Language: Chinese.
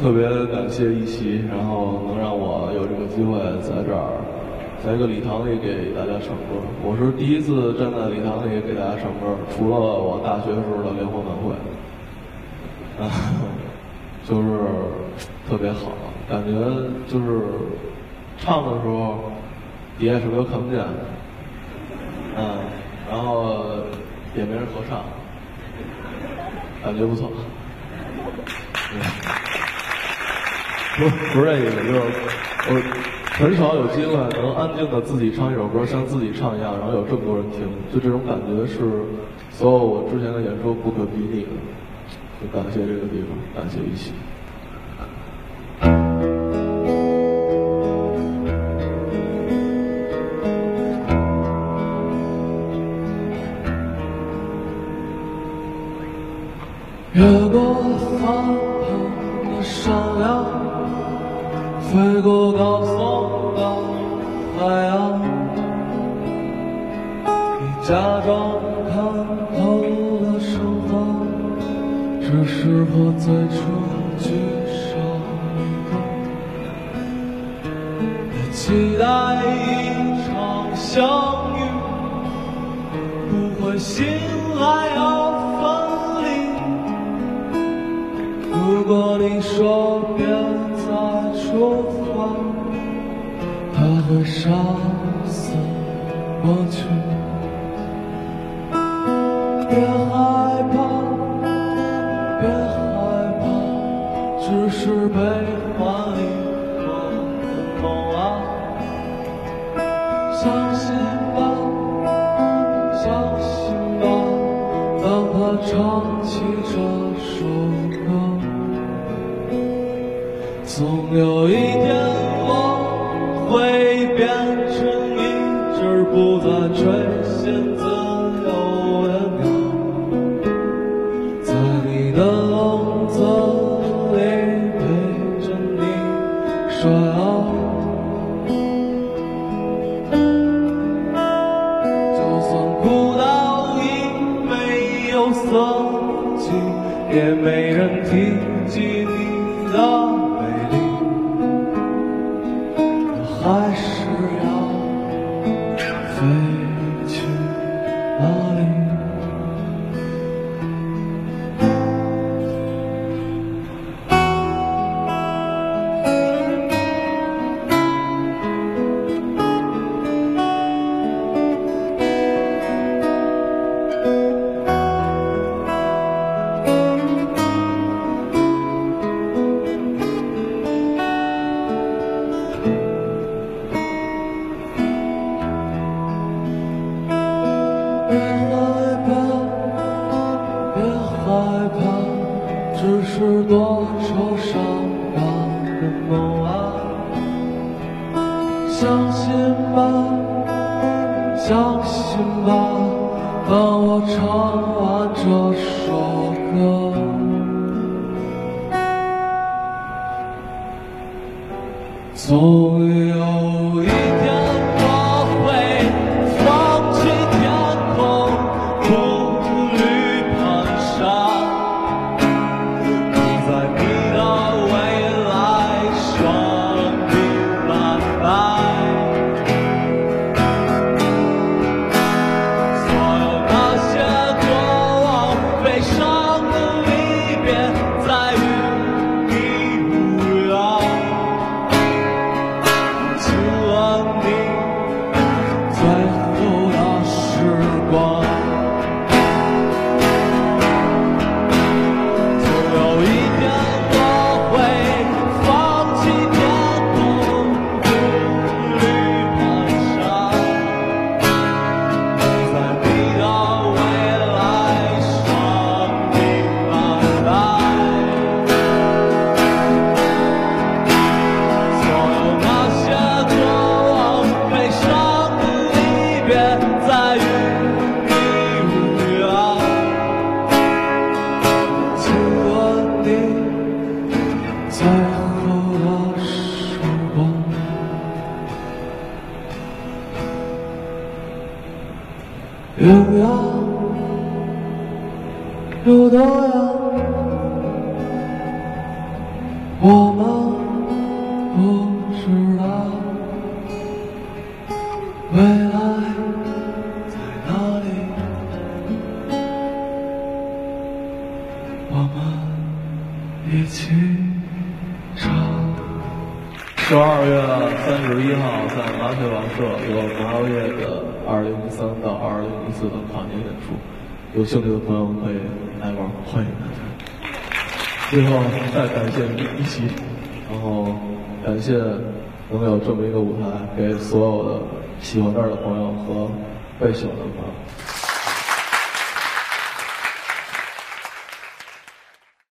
特别感谢一席，然后能让我有这个机会在这儿，在一个礼堂里给大家唱歌。我是第一次站在礼堂里给大家唱歌，除了我大学时候的联欢晚会，啊，就是特别好，感觉就是唱的时候底下什么都看不见，嗯，然后也没人合唱，感觉不错。不不是这意，就是我很少有机会能安静的自己唱一首歌，像自己唱一样，然后有这么多人听，就这种感觉是所有我之前的演出不可比拟的。就感谢这个地方，感谢一起。越过翻腾的山梁，飞过高耸的海洋，你假装看透了生活，只是我最初聚少离也期待一场相遇，不会醒来要分离。如果你说别再出发，它会杀死过去。别害怕，别害怕，只是悲欢离合的梦啊！相信吧，相信吧，当他唱起这首总有一天我会变成一只不再垂涎自由的鸟，在你的笼子里陪着你睡啊。就算孤岛已没有色彩，也没人提只是多愁善感的梦啊！相信吧，相信吧，当我唱完这首歌。总有往悲远方有多远我们不知道未来在哪里？我们一起唱十二月三十一号在麻雀网社有麻叶的二零一三到二零一四的跨年演出，有兴趣的朋友可以来玩，欢迎大家。最后再感谢一期，然后感谢能有这么一个舞台，给所有的喜欢这儿的朋友和被喜欢的朋友。